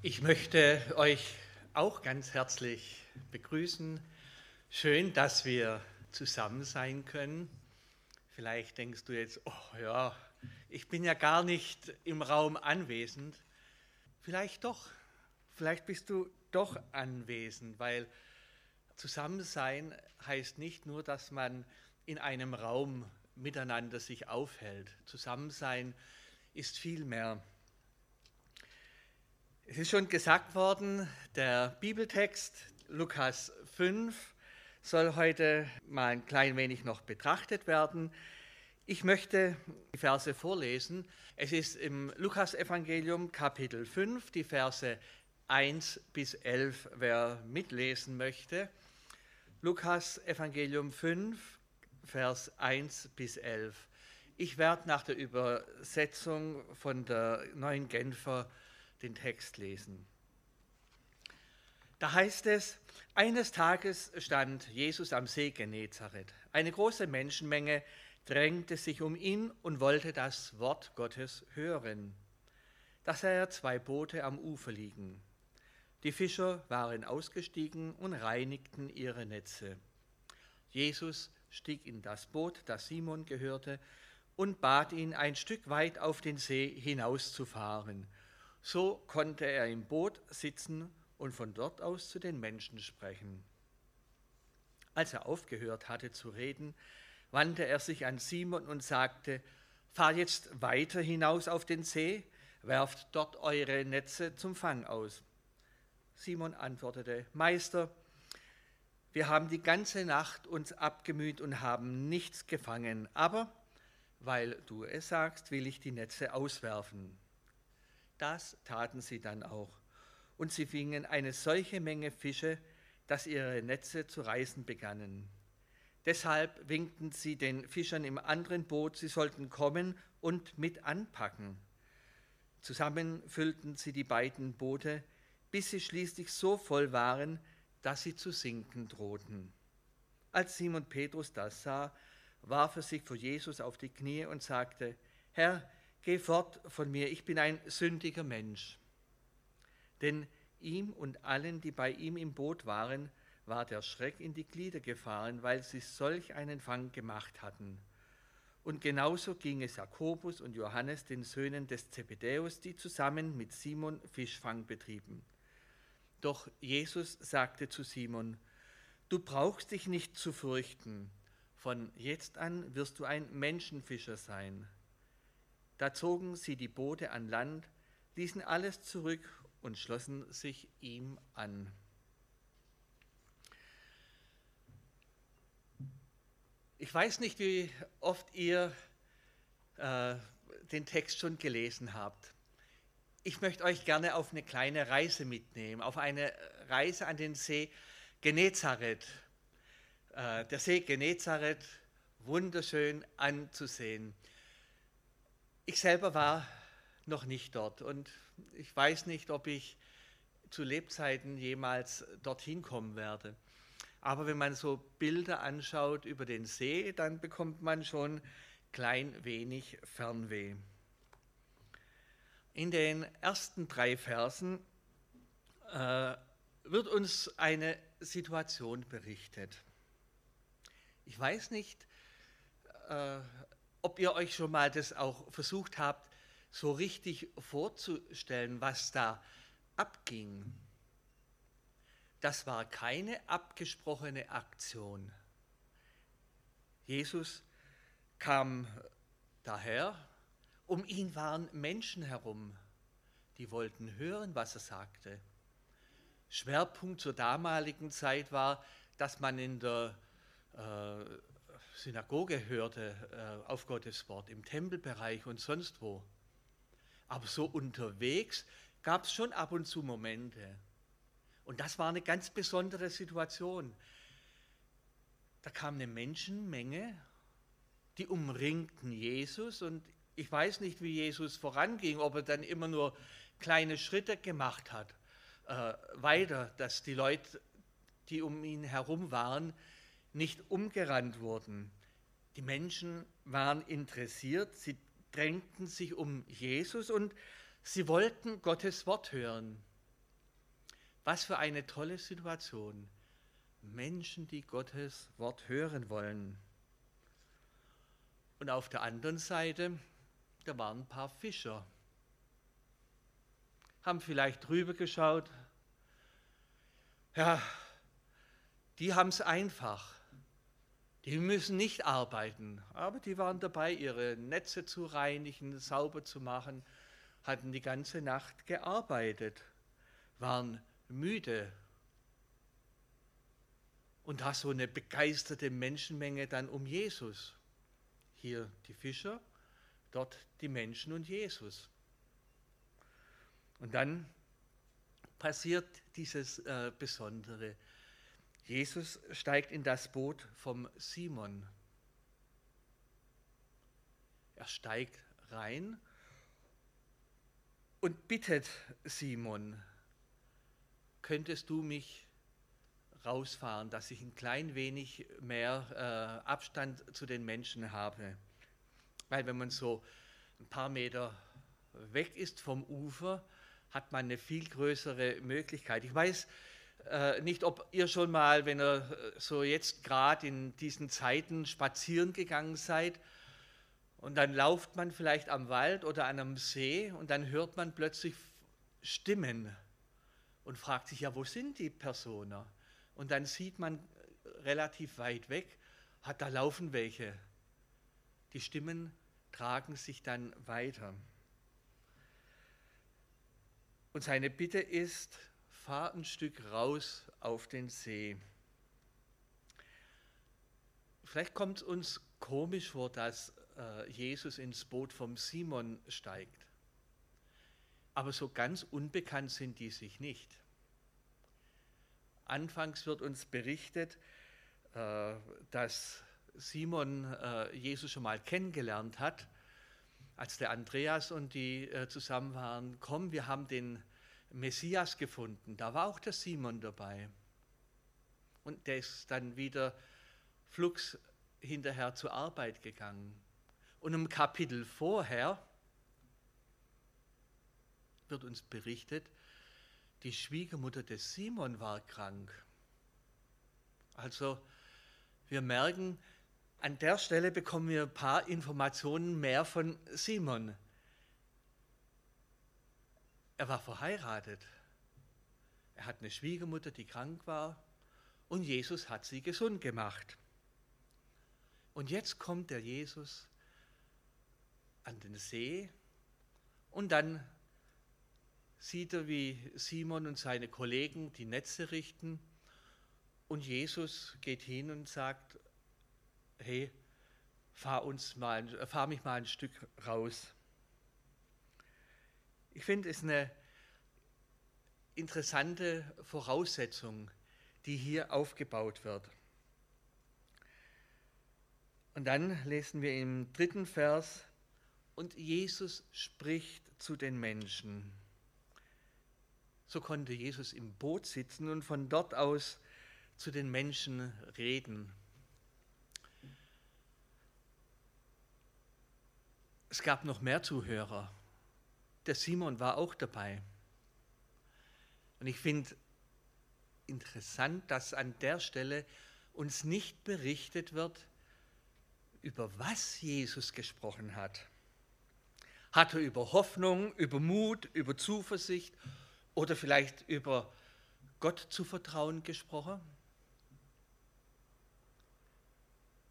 Ich möchte euch auch ganz herzlich begrüßen. Schön, dass wir zusammen sein können. Vielleicht denkst du jetzt, oh ja, ich bin ja gar nicht im Raum anwesend. Vielleicht doch. Vielleicht bist du doch anwesend, weil Zusammensein heißt nicht nur, dass man in einem Raum miteinander sich aufhält. Zusammensein ist viel mehr. Es ist schon gesagt worden, der Bibeltext Lukas 5 soll heute mal ein klein wenig noch betrachtet werden. Ich möchte die Verse vorlesen. Es ist im Lukas-Evangelium Kapitel 5, die Verse 1 bis 11, wer mitlesen möchte. Lukas Evangelium 5, Vers 1 bis 11. Ich werde nach der Übersetzung von der neuen Genfer den Text lesen. Da heißt es, eines Tages stand Jesus am See Genezareth. Eine große Menschenmenge drängte sich um ihn und wollte das Wort Gottes hören. Da sah er zwei Boote am Ufer liegen. Die Fischer waren ausgestiegen und reinigten ihre Netze. Jesus stieg in das Boot, das Simon gehörte, und bat ihn, ein Stück weit auf den See hinauszufahren so konnte er im Boot sitzen und von dort aus zu den Menschen sprechen. Als er aufgehört hatte zu reden, wandte er sich an Simon und sagte, Fahr jetzt weiter hinaus auf den See, werft dort eure Netze zum Fang aus. Simon antwortete, Meister, wir haben die ganze Nacht uns abgemüht und haben nichts gefangen, aber weil du es sagst, will ich die Netze auswerfen. Das taten sie dann auch. Und sie fingen eine solche Menge Fische, dass ihre Netze zu reißen begannen. Deshalb winkten sie den Fischern im anderen Boot, sie sollten kommen und mit anpacken. Zusammen füllten sie die beiden Boote, bis sie schließlich so voll waren, dass sie zu sinken drohten. Als Simon Petrus das sah, warf er sich vor Jesus auf die Knie und sagte, Herr, Geh fort von mir, ich bin ein sündiger Mensch. Denn ihm und allen, die bei ihm im Boot waren, war der Schreck in die Glieder gefahren, weil sie solch einen Fang gemacht hatten. Und genauso ging es Jakobus und Johannes, den Söhnen des Zebedäus, die zusammen mit Simon Fischfang betrieben. Doch Jesus sagte zu Simon, Du brauchst dich nicht zu fürchten, von jetzt an wirst du ein Menschenfischer sein. Da zogen sie die Boote an Land, ließen alles zurück und schlossen sich ihm an. Ich weiß nicht, wie oft ihr äh, den Text schon gelesen habt. Ich möchte euch gerne auf eine kleine Reise mitnehmen, auf eine Reise an den See Genezareth. Äh, der See Genezareth, wunderschön anzusehen. Ich selber war noch nicht dort und ich weiß nicht, ob ich zu Lebzeiten jemals dorthin kommen werde. Aber wenn man so Bilder anschaut über den See, dann bekommt man schon klein wenig Fernweh. In den ersten drei Versen äh, wird uns eine Situation berichtet. Ich weiß nicht, äh, ob ihr euch schon mal das auch versucht habt, so richtig vorzustellen, was da abging. Das war keine abgesprochene Aktion. Jesus kam daher, um ihn waren Menschen herum, die wollten hören, was er sagte. Schwerpunkt zur damaligen Zeit war, dass man in der äh, Synagoge hörte äh, auf Gottes Wort, im Tempelbereich und sonst wo. Aber so unterwegs gab es schon ab und zu Momente. Und das war eine ganz besondere Situation. Da kam eine Menschenmenge, die umringten Jesus und ich weiß nicht, wie Jesus voranging, ob er dann immer nur kleine Schritte gemacht hat, äh, weiter, dass die Leute, die um ihn herum waren, nicht umgerannt wurden. Die Menschen waren interessiert, sie drängten sich um Jesus und sie wollten Gottes Wort hören. Was für eine tolle Situation. Menschen, die Gottes Wort hören wollen. Und auf der anderen Seite, da waren ein paar Fischer. Haben vielleicht drüber geschaut. Ja, die haben es einfach. Die müssen nicht arbeiten, aber die waren dabei, ihre Netze zu reinigen, sauber zu machen, hatten die ganze Nacht gearbeitet, waren müde. Und da so eine begeisterte Menschenmenge dann um Jesus. Hier die Fischer, dort die Menschen und Jesus. Und dann passiert dieses äh, Besondere. Jesus steigt in das Boot vom Simon. Er steigt rein und bittet Simon, könntest du mich rausfahren, dass ich ein klein wenig mehr äh, Abstand zu den Menschen habe. Weil wenn man so ein paar Meter weg ist vom Ufer, hat man eine viel größere Möglichkeit. Ich weiß äh, nicht, ob ihr schon mal, wenn ihr äh, so jetzt gerade in diesen Zeiten spazieren gegangen seid, und dann lauft man vielleicht am Wald oder an einem See und dann hört man plötzlich Stimmen und fragt sich, ja, wo sind die Personen? Und dann sieht man äh, relativ weit weg, hat da laufen welche. Die Stimmen tragen sich dann weiter. Und seine Bitte ist, fahr ein Stück raus auf den See. Vielleicht kommt es uns komisch vor, dass äh, Jesus ins Boot vom Simon steigt. Aber so ganz unbekannt sind die sich nicht. Anfangs wird uns berichtet, äh, dass Simon äh, Jesus schon mal kennengelernt hat, als der Andreas und die zusammen waren. Komm, wir haben den Messias gefunden. Da war auch der Simon dabei. Und der ist dann wieder flugs hinterher zur Arbeit gegangen. Und im Kapitel vorher wird uns berichtet, die Schwiegermutter des Simon war krank. Also wir merken, an der Stelle bekommen wir ein paar Informationen mehr von Simon. Er war verheiratet. Er hat eine Schwiegermutter, die krank war, und Jesus hat sie gesund gemacht. Und jetzt kommt der Jesus an den See und dann sieht er, wie Simon und seine Kollegen die Netze richten und Jesus geht hin und sagt, hey, fahr, uns mal, fahr mich mal ein Stück raus. Ich finde es eine interessante Voraussetzung, die hier aufgebaut wird. Und dann lesen wir im dritten Vers, und Jesus spricht zu den Menschen. So konnte Jesus im Boot sitzen und von dort aus zu den Menschen reden. Es gab noch mehr Zuhörer. Der Simon war auch dabei. Und ich finde interessant, dass an der Stelle uns nicht berichtet wird, über was Jesus gesprochen hat. Hat er über Hoffnung, über Mut, über Zuversicht oder vielleicht über Gott zu vertrauen gesprochen?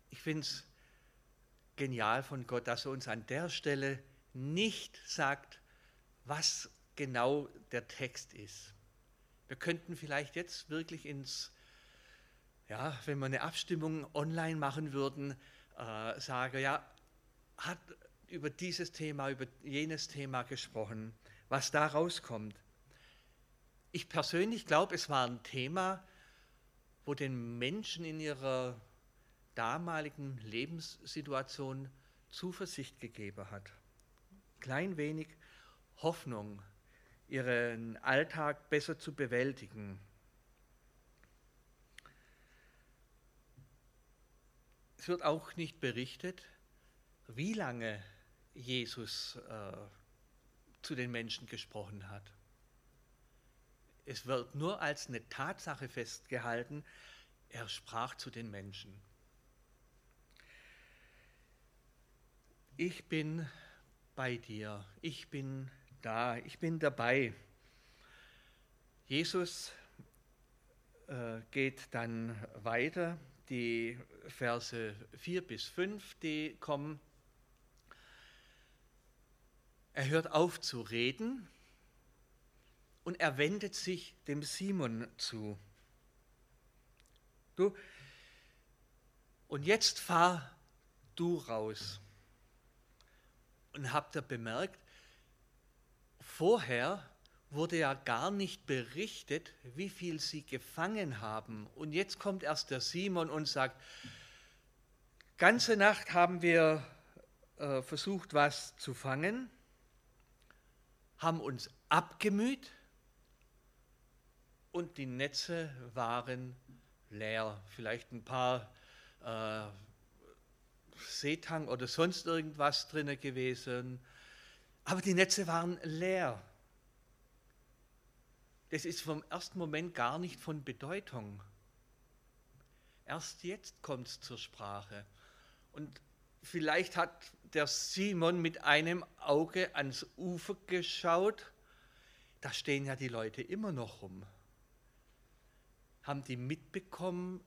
Ich finde es genial von Gott, dass er uns an der Stelle nicht sagt, was genau der Text ist. Wir könnten vielleicht jetzt wirklich ins, ja, wenn wir eine Abstimmung online machen würden, äh, sagen, ja, hat über dieses Thema, über jenes Thema gesprochen, was da rauskommt. Ich persönlich glaube, es war ein Thema, wo den Menschen in ihrer damaligen Lebenssituation Zuversicht gegeben hat. Klein wenig Hoffnung, ihren Alltag besser zu bewältigen. Es wird auch nicht berichtet, wie lange Jesus äh, zu den Menschen gesprochen hat. Es wird nur als eine Tatsache festgehalten, er sprach zu den Menschen. Ich bin bei dir, ich bin da, ich bin dabei. Jesus äh, geht dann weiter, die Verse 4 bis 5, die kommen. Er hört auf zu reden und er wendet sich dem Simon zu. Du, und jetzt fahr du raus. Und habt ihr bemerkt, vorher wurde ja gar nicht berichtet, wie viel sie gefangen haben. Und jetzt kommt erst der Simon und sagt, ganze Nacht haben wir äh, versucht, was zu fangen haben uns abgemüht und die Netze waren leer. Vielleicht ein paar äh, Seetang oder sonst irgendwas drin gewesen. Aber die Netze waren leer. Das ist vom ersten Moment gar nicht von Bedeutung. Erst jetzt kommt es zur Sprache. Und vielleicht hat der Simon mit einem Auge ans Ufer geschaut. Da stehen ja die Leute immer noch rum. Haben die mitbekommen,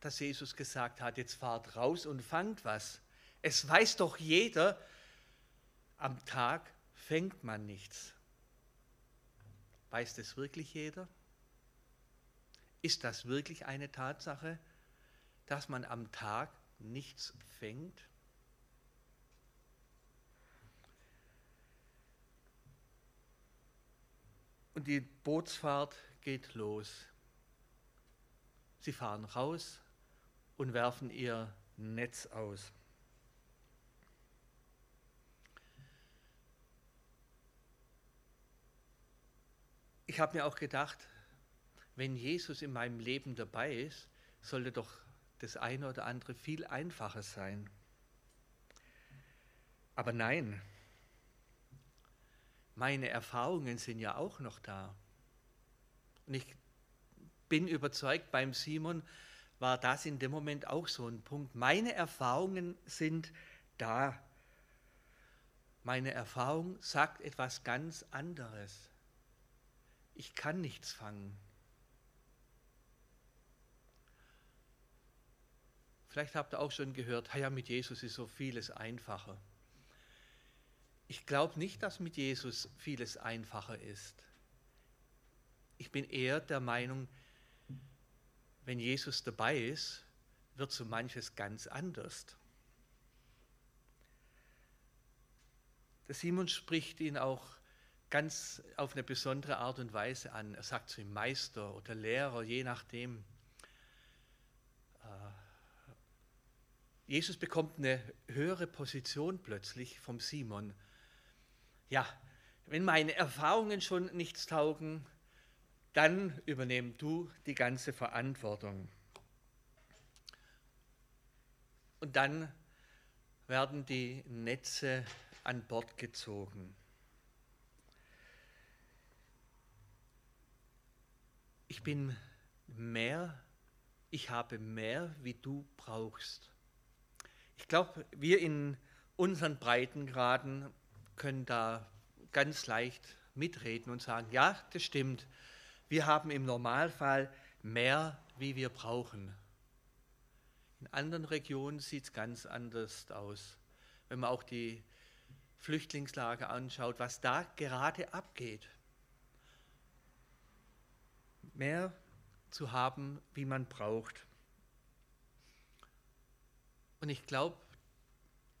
dass Jesus gesagt hat, jetzt fahrt raus und fangt was. Es weiß doch jeder, am Tag fängt man nichts. Weiß das wirklich jeder? Ist das wirklich eine Tatsache, dass man am Tag nichts fängt? Und die Bootsfahrt geht los. Sie fahren raus und werfen ihr Netz aus. Ich habe mir auch gedacht, wenn Jesus in meinem Leben dabei ist, sollte doch das eine oder andere viel einfacher sein. Aber nein, meine Erfahrungen sind ja auch noch da. Und ich bin überzeugt, beim Simon war das in dem Moment auch so ein Punkt. Meine Erfahrungen sind da. Meine Erfahrung sagt etwas ganz anderes. Ich kann nichts fangen. Vielleicht habt ihr auch schon gehört, ja, mit Jesus ist so vieles einfacher. Ich glaube nicht, dass mit Jesus vieles einfacher ist. Ich bin eher der Meinung, wenn Jesus dabei ist, wird so manches ganz anders. Der Simon spricht ihn auch ganz auf eine besondere Art und Weise an. Er sagt zu ihm Meister oder Lehrer, je nachdem. Äh, Jesus bekommt eine höhere Position plötzlich vom Simon ja, wenn meine Erfahrungen schon nichts taugen, dann übernehm du die ganze Verantwortung. Und dann werden die Netze an Bord gezogen. Ich bin mehr, ich habe mehr, wie du brauchst. Ich glaube, wir in unseren Breitengraden können da ganz leicht mitreden und sagen, ja, das stimmt. Wir haben im Normalfall mehr, wie wir brauchen. In anderen Regionen sieht es ganz anders aus. Wenn man auch die Flüchtlingslager anschaut, was da gerade abgeht. Mehr zu haben, wie man braucht. Und ich glaube,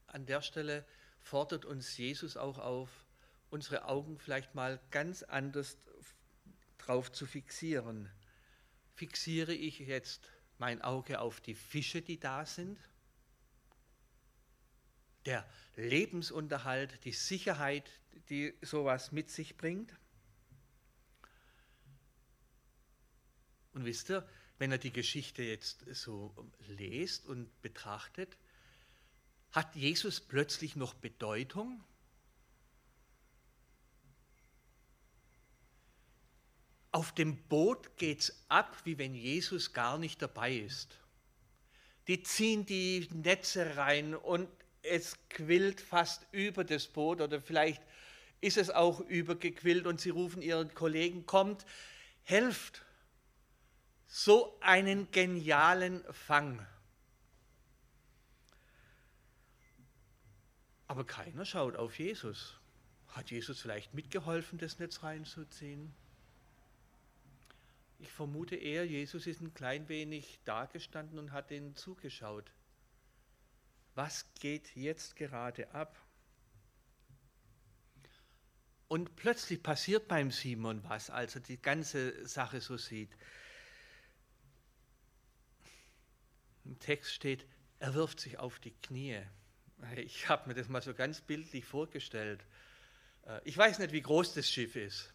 an der Stelle fordert uns Jesus auch auf, unsere Augen vielleicht mal ganz anders drauf zu fixieren. Fixiere ich jetzt mein Auge auf die Fische, die da sind? Der Lebensunterhalt, die Sicherheit, die sowas mit sich bringt? Und wisst ihr, wenn er die Geschichte jetzt so lest und betrachtet, hat Jesus plötzlich noch Bedeutung? Auf dem Boot geht es ab, wie wenn Jesus gar nicht dabei ist. Die ziehen die Netze rein und es quillt fast über das Boot oder vielleicht ist es auch übergequillt und sie rufen ihren Kollegen, kommt, helft. So einen genialen Fang. Aber keiner schaut auf Jesus. Hat Jesus vielleicht mitgeholfen, das Netz reinzuziehen? Ich vermute eher, Jesus ist ein klein wenig dagestanden und hat ihnen zugeschaut. Was geht jetzt gerade ab? Und plötzlich passiert beim Simon was, als er die ganze Sache so sieht. Im Text steht, er wirft sich auf die Knie. Ich habe mir das mal so ganz bildlich vorgestellt. Äh, ich weiß nicht, wie groß das Schiff ist.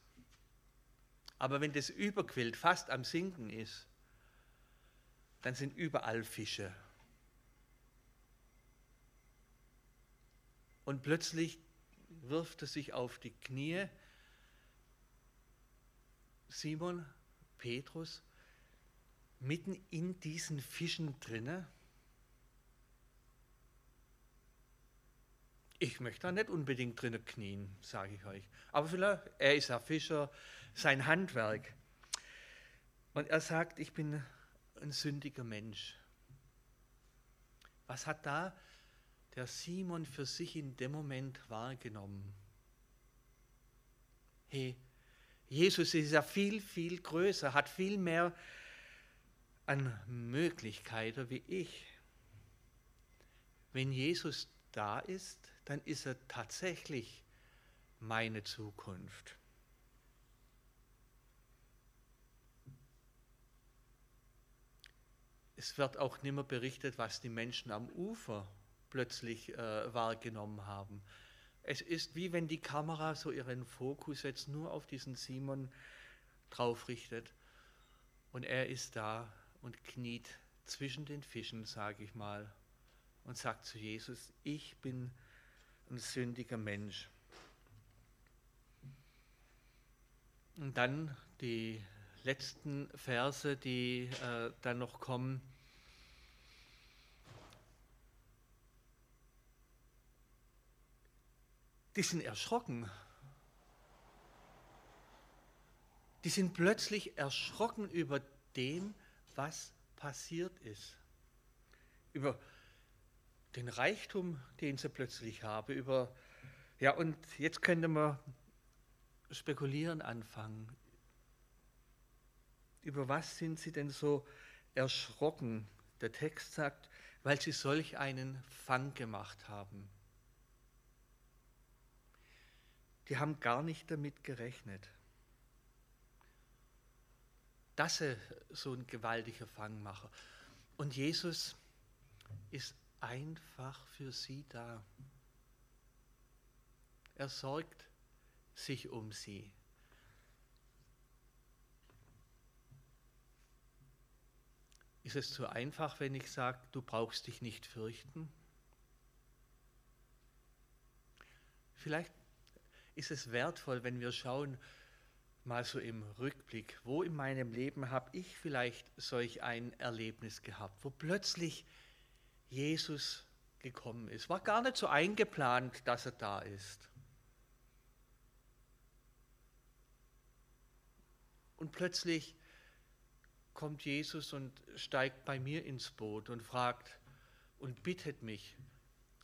Aber wenn das überquillt, fast am Sinken ist, dann sind überall Fische. Und plötzlich wirft er sich auf die Knie. Simon, Petrus, mitten in diesen Fischen drinne. Ich möchte da nicht unbedingt drinnen knien, sage ich euch. Aber vielleicht, er ist ja Fischer, sein Handwerk. Und er sagt, ich bin ein sündiger Mensch. Was hat da der Simon für sich in dem Moment wahrgenommen? Hey, Jesus ist ja viel, viel größer, hat viel mehr an Möglichkeiten wie ich. Wenn Jesus da ist, dann ist er tatsächlich meine Zukunft. Es wird auch nicht mehr berichtet, was die Menschen am Ufer plötzlich äh, wahrgenommen haben. Es ist wie wenn die Kamera so ihren Fokus jetzt nur auf diesen Simon drauf richtet und er ist da und kniet zwischen den Fischen, sage ich mal, und sagt zu Jesus, ich bin ein sündiger Mensch. Und dann die letzten Verse, die äh, dann noch kommen. Die sind erschrocken. Die sind plötzlich erschrocken über dem, was passiert ist. Über den Reichtum, den sie plötzlich haben, über, ja, und jetzt könnte man spekulieren anfangen. Über was sind sie denn so erschrocken? Der Text sagt, weil sie solch einen Fang gemacht haben. Die haben gar nicht damit gerechnet, dass sie so ein gewaltiger Fang machen. Und Jesus ist einfach für sie da. Er sorgt sich um sie. Ist es zu einfach, wenn ich sage, du brauchst dich nicht fürchten? Vielleicht ist es wertvoll, wenn wir schauen, mal so im Rückblick, wo in meinem Leben habe ich vielleicht solch ein Erlebnis gehabt, wo plötzlich Jesus gekommen ist. War gar nicht so eingeplant, dass er da ist. Und plötzlich kommt Jesus und steigt bei mir ins Boot und fragt und bittet mich,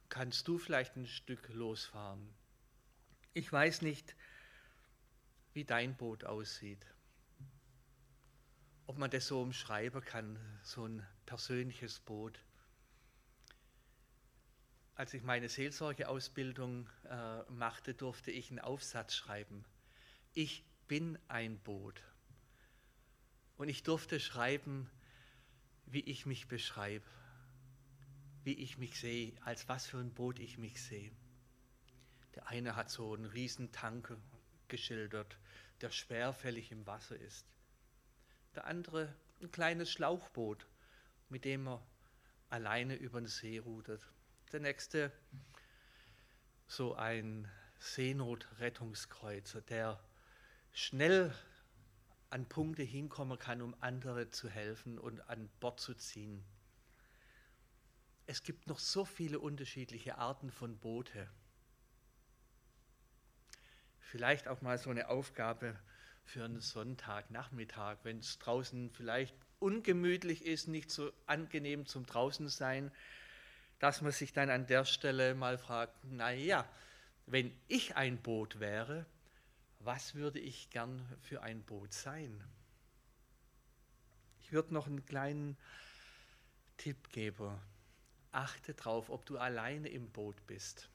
kannst du vielleicht ein Stück losfahren? Ich weiß nicht, wie dein Boot aussieht. Ob man das so umschreiben kann, so ein persönliches Boot als ich meine Seelsorgeausbildung äh, machte, durfte ich einen Aufsatz schreiben. Ich bin ein Boot. Und ich durfte schreiben, wie ich mich beschreibe, wie ich mich sehe, als was für ein Boot ich mich sehe. Der eine hat so einen riesen Tank geschildert, der schwerfällig im Wasser ist. Der andere ein kleines Schlauchboot, mit dem er alleine über den See rudert. Der nächste, so ein Seenotrettungskreuzer, der schnell an Punkte hinkommen kann, um andere zu helfen und an Bord zu ziehen. Es gibt noch so viele unterschiedliche Arten von Boote. Vielleicht auch mal so eine Aufgabe für einen Sonntagnachmittag, wenn es draußen vielleicht ungemütlich ist, nicht so angenehm zum Draußensein, dass man sich dann an der Stelle mal fragt, naja, wenn ich ein Boot wäre, was würde ich gern für ein Boot sein? Ich würde noch einen kleinen Tipp geben. Achte darauf, ob du alleine im Boot bist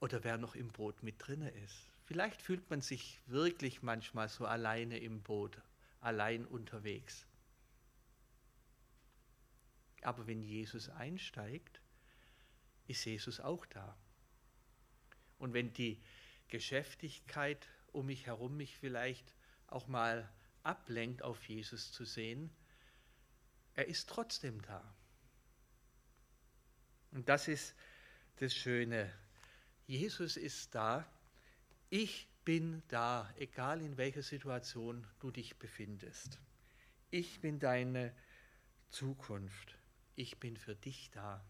oder wer noch im Boot mit drinne ist. Vielleicht fühlt man sich wirklich manchmal so alleine im Boot, allein unterwegs. Aber wenn Jesus einsteigt, ist Jesus auch da. Und wenn die Geschäftigkeit um mich herum mich vielleicht auch mal ablenkt, auf Jesus zu sehen, er ist trotzdem da. Und das ist das Schöne. Jesus ist da. Ich bin da, egal in welcher Situation du dich befindest. Ich bin deine Zukunft. Ich bin für dich da.